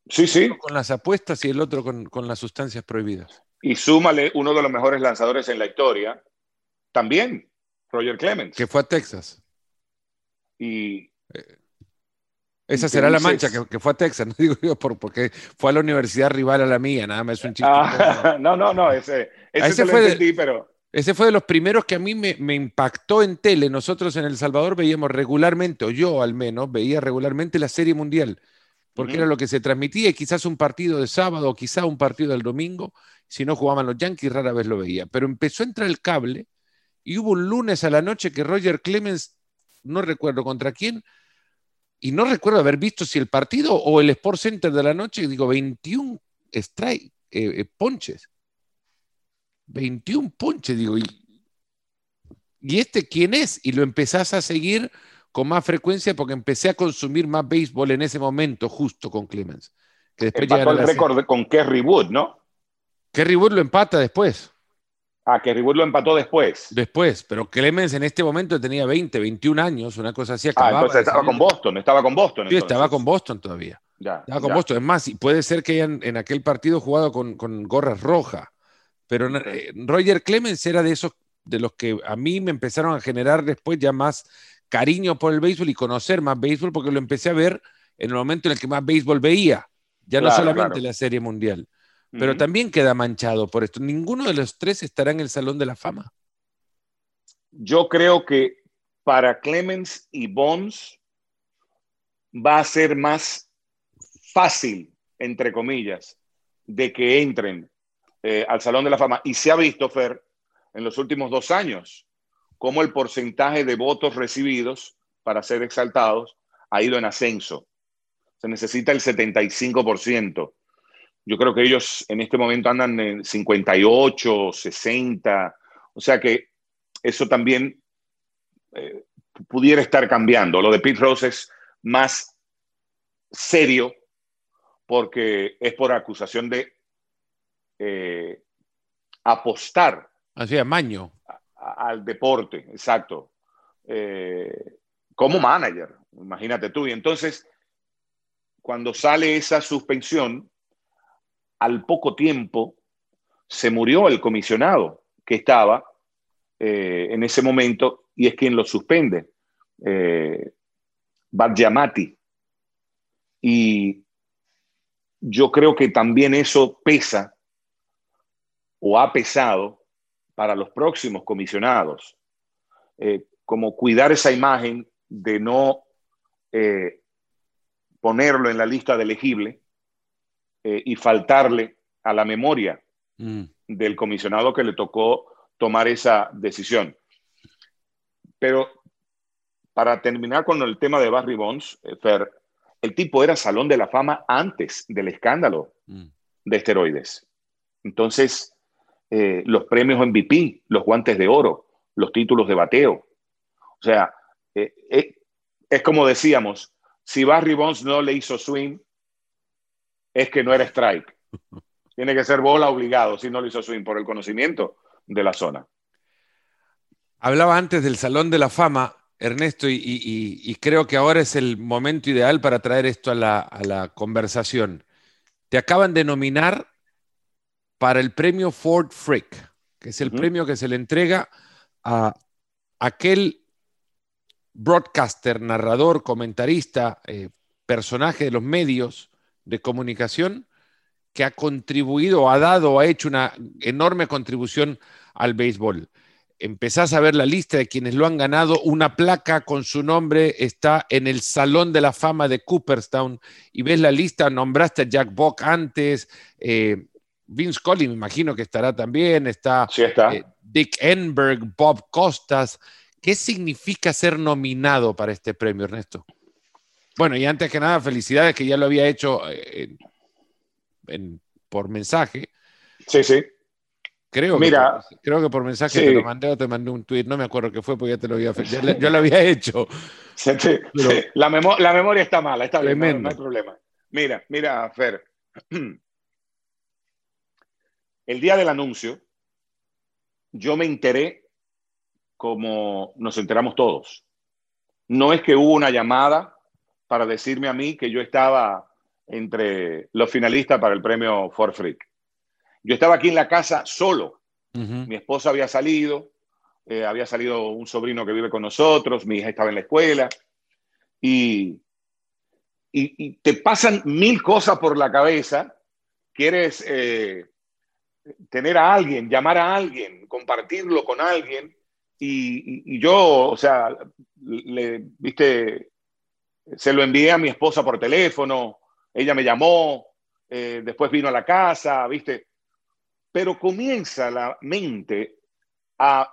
Sí, sí. Uno con las apuestas y el otro con, las sustancias prohibidas. Y súmale uno de los mejores lanzadores en la historia, también, Roger Clemens. Que fue a Texas. Y. Esa será la mancha que, fue a Texas, no digo yo porque fue a la universidad rival a la mía, nada más es un chiste. Ah, no, no, no, ese, ese, fue de, pero. Ese fue de los primeros que a mí me, me, impactó en tele. Nosotros en El Salvador veíamos regularmente, o yo al menos, veía regularmente la Serie Mundial porque era lo que se transmitía y quizás un partido de sábado o quizás un partido del domingo, si no jugaban los Yankees rara vez lo veía, pero empezó a entrar el cable y hubo un lunes a la noche que Roger Clemens, no recuerdo contra quién, y no recuerdo haber visto si el partido o el Sport Center de la noche, digo, 21 strike, eh, eh, ponches. 21 ponches, digo, y, ¿y este quién es? Y lo empezás a seguir con más frecuencia porque empecé a consumir más béisbol en ese momento, justo con Clemens. Que después Empató el récord con Kerry Wood, ¿no? Kerry Wood lo empata después. Ah, Kerry Wood lo empató después. Después, pero Clemens en este momento tenía 20, 21 años, una cosa así. ah, entonces estaba con Boston, estaba con Boston. Sí, estaba con Boston todavía. Ya, estaba con Boston. Es más, puede ser que hayan en aquel partido jugado con, con gorras rojas, Pero eh, Roger Clemens era de esos, de los que a mí me empezaron a generar después ya más cariño por el béisbol y conocer más béisbol porque lo empecé a ver en el momento en el que más béisbol veía, ya no solamente la Serie Mundial. Pero también queda manchado por esto. Ninguno de los tres estará en el Salón de la Fama. Yo creo que para Clemens y Bonds va a ser más fácil, entre comillas, de que entren eh, al Salón de la Fama. Y se ha visto, Fer, en los últimos dos años, cómo el porcentaje de votos recibidos para ser exaltados ha ido en ascenso. Se necesita el 75%. Yo creo que ellos en este momento andan en 58, 60. O sea que eso también eh, pudiera estar cambiando. Lo de Pete Rose es más serio porque es por acusación de eh, apostar. Así maño. al deporte, exacto. Eh, como manager, imagínate tú. Y entonces, cuando sale esa suspensión, al poco tiempo se murió el comisionado que estaba eh, en ese momento y es quien lo suspende, eh, Barjamati. Y yo creo que también eso pesa o ha pesado para los próximos comisionados, eh, como cuidar esa imagen de no eh, ponerlo en la lista de elegible y faltarle a la memoria mm. del comisionado que le tocó tomar esa decisión. Pero para terminar con el tema de Barry Bonds, eh, Fer, el tipo era salón de la fama antes del escándalo mm. de esteroides. Entonces, eh, los premios MVP, los guantes de oro, los títulos de bateo. O sea, eh, es como decíamos, si Barry Bonds no le hizo swing, es que no era strike. Tiene que ser bola obligado si no le hizo swing por el conocimiento de la zona. Hablaba antes del Salón de la Fama, Ernesto, y, creo que ahora es el momento ideal para traer esto a la, conversación. Te acaban de nominar para el premio Ford Frick, que es el premio que se le entrega a aquel broadcaster, narrador, comentarista, eh, personaje de los medios de comunicación que ha contribuido, ha dado, ha hecho una enorme contribución al béisbol. Empezás a ver la lista de quienes lo han ganado, una placa con su nombre está en el Salón de la Fama de Cooperstown y ves la lista, nombraste a Jack Bock antes, eh, Vince Collins me imagino que estará también, está, eh, Dick Enberg, Bob Costas. ¿Qué significa ser nominado para este premio, Ernesto? Bueno, y antes que nada, felicidades que ya lo había hecho eh, por mensaje. Sí, sí. Creo, Mira, que, creo que por mensaje te lo mandé o te mandé un tweet, no me acuerdo qué fue porque ya te lo había yo lo había hecho. la, la, memoria está mala, está bien, no, hay problema. Mira, mira, Fer. El día del anuncio, yo me enteré como nos enteramos todos. No es que hubo una llamada para decirme a mí que yo estaba entre los finalistas para el premio For Freak. Yo estaba aquí en la casa solo. Mi esposa había salido, eh, había salido un sobrino que vive con nosotros, mi hija estaba en la escuela y, y, te pasan mil cosas por la cabeza. Quieres eh, tener a alguien, llamar a alguien, compartirlo con alguien. Y, y, yo, o sea, le, viste, se lo envié a mi esposa por teléfono, ella me llamó, eh, después vino a la casa, ¿viste? Pero comienza la mente a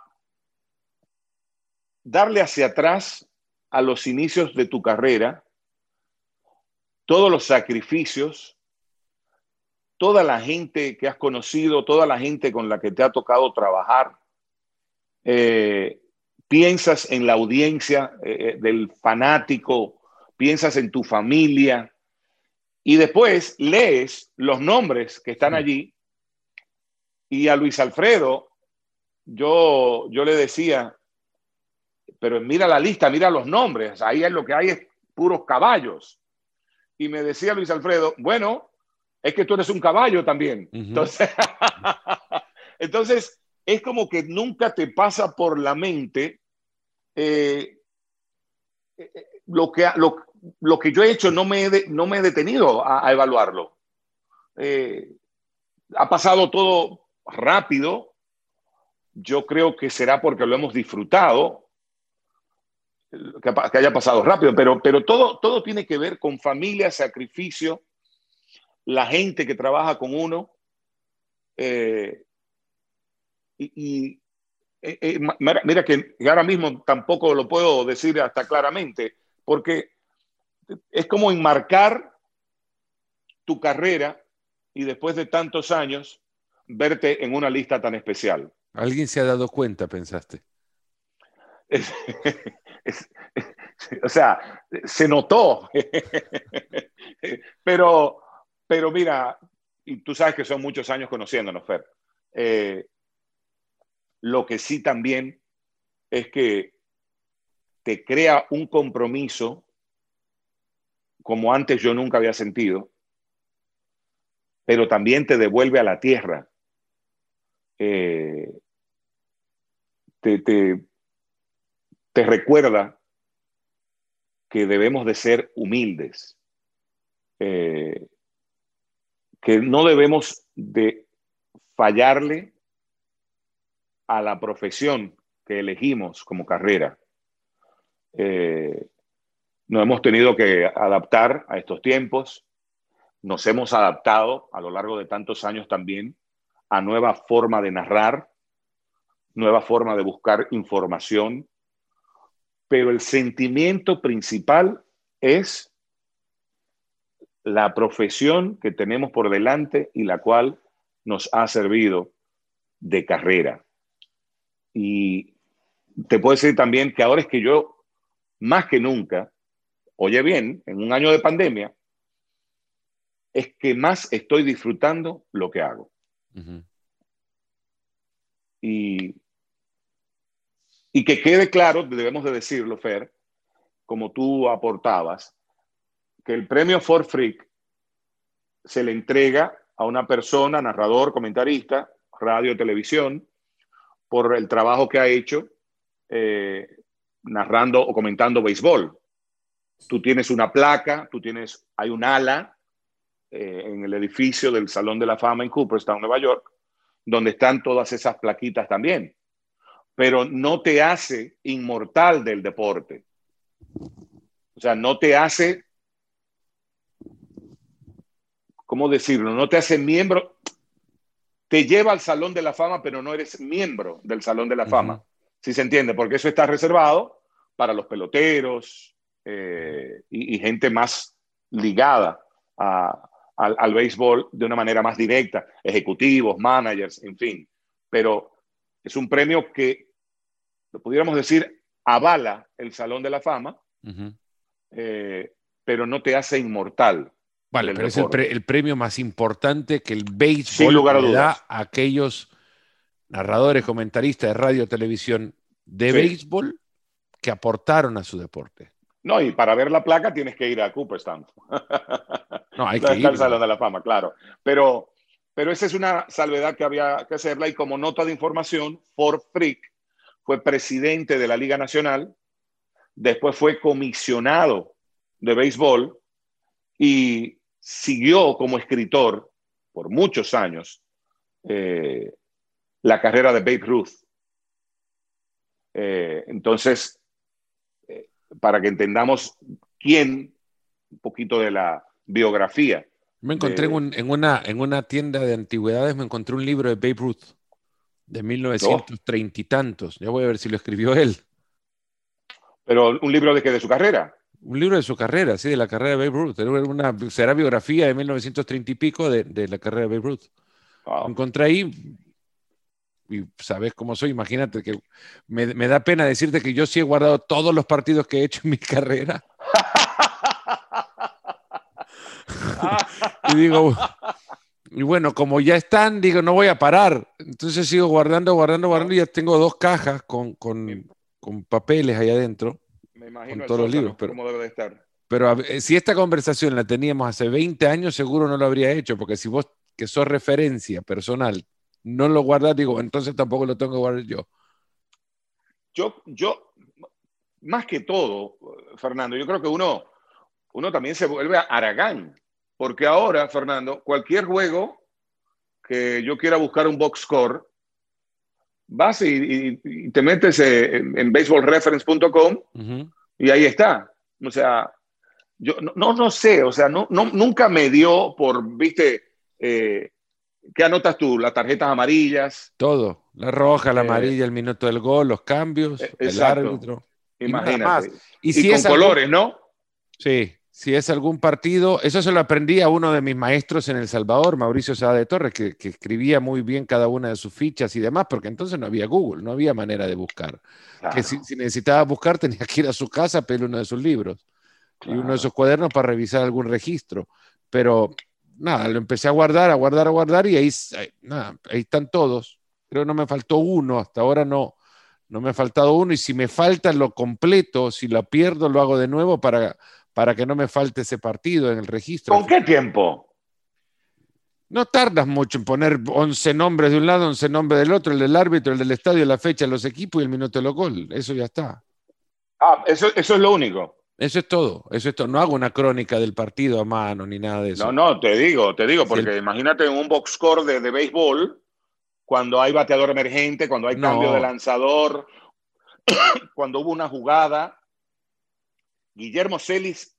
darle hacia atrás a los inicios de tu carrera, todos los sacrificios, toda la gente que has conocido, toda la gente con la que te ha tocado trabajar. Eh, piensas en la audiencia eh, del fanático, piensas en tu familia, y después lees los nombres que están allí. Y a Luis Alfredo, yo, yo le decía, pero mira la lista, mira los nombres, ahí es lo que hay es puros caballos. Y me decía Luis Alfredo, bueno, es que tú eres un caballo también. Entonces, Entonces, es como que nunca te pasa por la mente eh, eh, lo, que, lo, que yo he hecho, no me he, no me he detenido a, evaluarlo. Eh, ha pasado todo rápido. Yo creo que será porque lo hemos disfrutado, que, haya pasado rápido, pero, pero todo, todo tiene que ver con familia, sacrificio, la gente que trabaja con uno. Eh, y, eh, eh, mira, que ahora mismo tampoco lo puedo decir hasta claramente, porque es como enmarcar tu carrera y después de tantos años verte en una lista tan especial. ¿Alguien se ha dado cuenta, pensaste? o sea, se notó. pero, pero mira, y tú sabes que son muchos años conociéndonos, Fer. Eh, lo que sí también es que te crea un compromiso como antes yo nunca había sentido, pero también te devuelve a la tierra. Eh, te, te recuerda que debemos de ser humildes, eh, que no debemos de fallarle a la profesión que elegimos como carrera. Eh, nos hemos tenido que adaptar a estos tiempos, nos hemos adaptado a lo largo de tantos años también a nueva forma de narrar, nueva forma de buscar información, pero el sentimiento principal es la profesión que tenemos por delante y la cual nos ha servido de carrera. Y te puedo decir también que ahora es que yo, más que nunca, oye bien, en un año de pandemia, es que más estoy disfrutando lo que hago. Y y que quede claro, debemos de decirlo, Fer, como tú aportabas, que el premio For Freak se le entrega a una persona, narrador, comentarista, radio, televisión, por el trabajo que ha hecho eh, narrando o comentando béisbol. Tú tienes una placa, tú tienes, hay un ala eh, en el edificio del Salón de la Fama en Cooperstown, Nueva York, donde están todas esas plaquitas también pero no te hace inmortal del deporte. O sea, no te hace, ¿cómo decirlo? No te hace miembro, te lleva al Salón de la Fama, pero no eres miembro del Salón de la Fama. Si se entiende, porque eso está reservado para los peloteros eh, y, gente más ligada al, al béisbol de una manera más directa, ejecutivos, managers, en fin. Pero es un premio que lo pudiéramos decir, avala el Salón de la Fama, eh, pero no te hace inmortal. Vale, pero es el, premio más importante que el béisbol le da a aquellos narradores, comentaristas de radio, televisión de béisbol que aportaron a su deporte. No, y para ver la placa tienes que ir a Cooperstown. No, hay que ir. al Salón de la Fama, claro. Pero, pero esa es una salvedad que había que hacerla y como nota de información, For Freak fue presidente de la Liga Nacional, después fue comisionado de béisbol y siguió como escritor por muchos años eh, la carrera de Babe Ruth. Eh, entonces, para que entendamos quién, un poquito de la biografía. Me encontré en, una, en una tienda de antigüedades, me encontré un libro de Babe Ruth de 1930 y tantos. Ya voy a ver si lo escribió él. ¿Pero un libro de qué? ¿De su carrera? Un libro de su carrera, sí, de la carrera de Babe Ruth. Una, será biografía de 1930 y pico de, la carrera de Babe Ruth. encontré ahí y sabes cómo soy, imagínate que me, me, da pena decirte que yo sí he guardado todos los partidos que he hecho en mi carrera. y digo, y bueno, como ya están, digo, no voy a parar. Entonces sigo guardando, guardando, guardando y ya tengo dos cajas con, con, con papeles ahí adentro. Me imagino con todos los libros. Pero, cómo debe de estar. Pero si esta conversación la teníamos hace 20 años, seguro no lo habría hecho, porque si vos, que sos referencia personal, no lo guardas, digo, entonces tampoco lo tengo que guardar yo. Yo, yo, más que todo, Fernando, yo creo que uno, uno también se vuelve a Aragán, porque ahora, Fernando, cualquier juego que yo quiera buscar un box score, vas y, te metes en, baseballreference.com y ahí está. O sea, yo no, no, sé, o sea, no, no, nunca me dio por, viste, eh, ¿qué anotas tú? Las tarjetas amarillas. Todo, la roja, la eh, amarilla, el minuto del gol, los cambios, eh, el árbitro. Imagínate. Y, si con colores, ¿no? Sí, si es algún partido, eso se lo aprendí a uno de mis maestros en El Salvador, Mauricio Sada de Torres, que, escribía muy bien cada una de sus fichas y demás, porque entonces no había Google, no había manera de buscar. Que si, necesitaba buscar tenía que ir a su casa a pedir uno de sus libros y uno de sus cuadernos para revisar algún registro. Pero nada, lo empecé a guardar, a guardar, a guardar y ahí, nada, ahí están todos. Creo que no me faltó uno, hasta ahora no, no me ha faltado uno y si me falta lo completo, si lo pierdo, lo hago de nuevo para para que no me falte ese partido en el registro. ¿Con qué tiempo? No tardas mucho en poner 11 nombres de un lado, 11 nombres del otro, el del árbitro, el del estadio, la fecha, los equipos y el minuto de los gol. Eso ya está. Ah, eso, eso es lo único. Eso es todo, eso es todo. No hago una crónica del partido a mano ni nada de eso. No, no, te digo, te digo, porque imagínate en un box score de, de, béisbol, cuando hay bateador emergente, cuando hay cambio de lanzador, cuando hubo una jugada, Guillermo Celis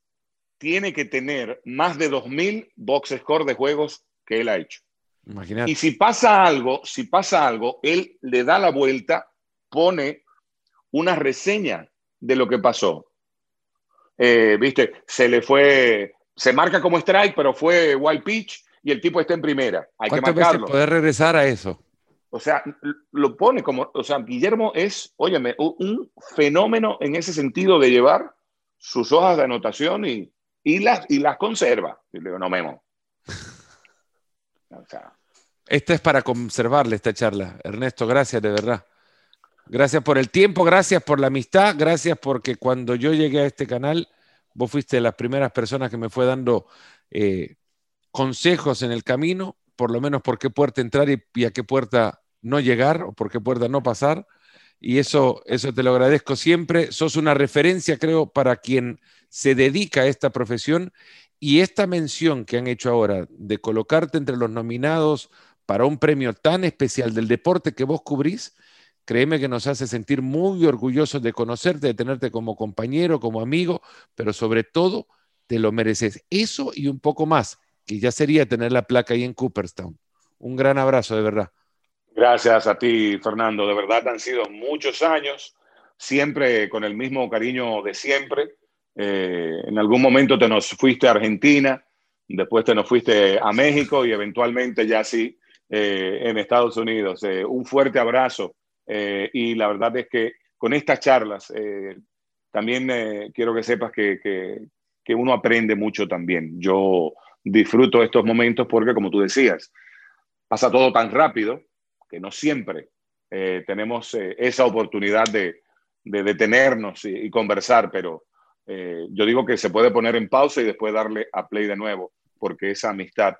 tiene que tener más de 2.000 box score de juegos que él ha hecho. Imagínate. Y si pasa algo, si pasa algo, él le da la vuelta, pone una reseña de lo que pasó. Eh, Viste, se le fue, se marca como strike, pero fue wild pitch y el tipo está en primera. Hay que marcarlo. poder regresar a eso? O sea, lo pone como, o sea, Guillermo es, óyeme, un fenómeno en ese sentido de llevar sus hojas de anotación y, y, las, y las conserva. Y le digo, no, Memo. esta es para conservarle esta charla. Ernesto, gracias de verdad. Gracias por el tiempo, gracias por la amistad, gracias porque cuando yo llegué a este canal, vos fuiste de las primeras personas que me fue dando eh, consejos en el camino, por lo menos por qué puerta entrar y, a qué puerta no llegar o por qué puerta no pasar y eso, eso te lo agradezco siempre. Sos una referencia, creo, para quien se dedica a esta profesión y esta mención que han hecho ahora de colocarte entre los nominados para un premio tan especial del deporte que vos cubrís, créeme que nos hace sentir muy orgullosos de conocerte, de tenerte como compañero, como amigo, pero sobre todo te lo mereces. Eso y un poco más, que ya sería tener la placa ahí en Cooperstown. Un gran abrazo, de verdad. Gracias a ti, Fernando. De verdad han sido muchos años, siempre con el mismo cariño de siempre. Eh, en algún momento te nos fuiste a Argentina, después te nos fuiste a México y eventualmente ya sí eh, en Estados Unidos. Eh, un fuerte abrazo y la verdad es que con estas charlas también quiero que sepas que, que, uno aprende mucho también. Yo disfruto estos momentos porque, como tú decías, pasa todo tan rápido que no siempre eh, tenemos eh, esa oportunidad de, detenernos y, conversar, pero eh, yo digo que se puede poner en pausa y después darle a play de nuevo, porque esa amistad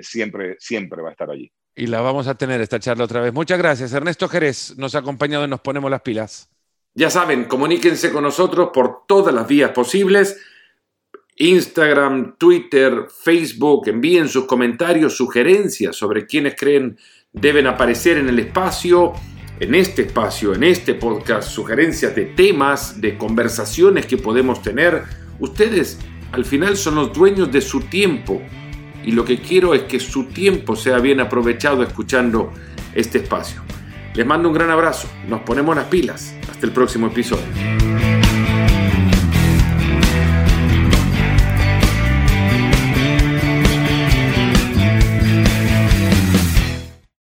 siempre, siempre va a estar allí. Y la vamos a tener esta charla otra vez. Muchas gracias. Ernesto Jerez nos ha acompañado y nos ponemos las pilas. Ya saben, comuníquense con nosotros por todas las vías posibles. Instagram, Twitter, Facebook, envíen sus comentarios, sugerencias sobre quienes creen deben aparecer en el espacio, en este espacio, en este podcast, sugerencias de temas, de conversaciones que podemos tener. Ustedes al final son los dueños de su tiempo y lo que quiero es que su tiempo sea bien aprovechado escuchando este espacio. Les mando un gran abrazo, nos ponemos las pilas, hasta el próximo episodio.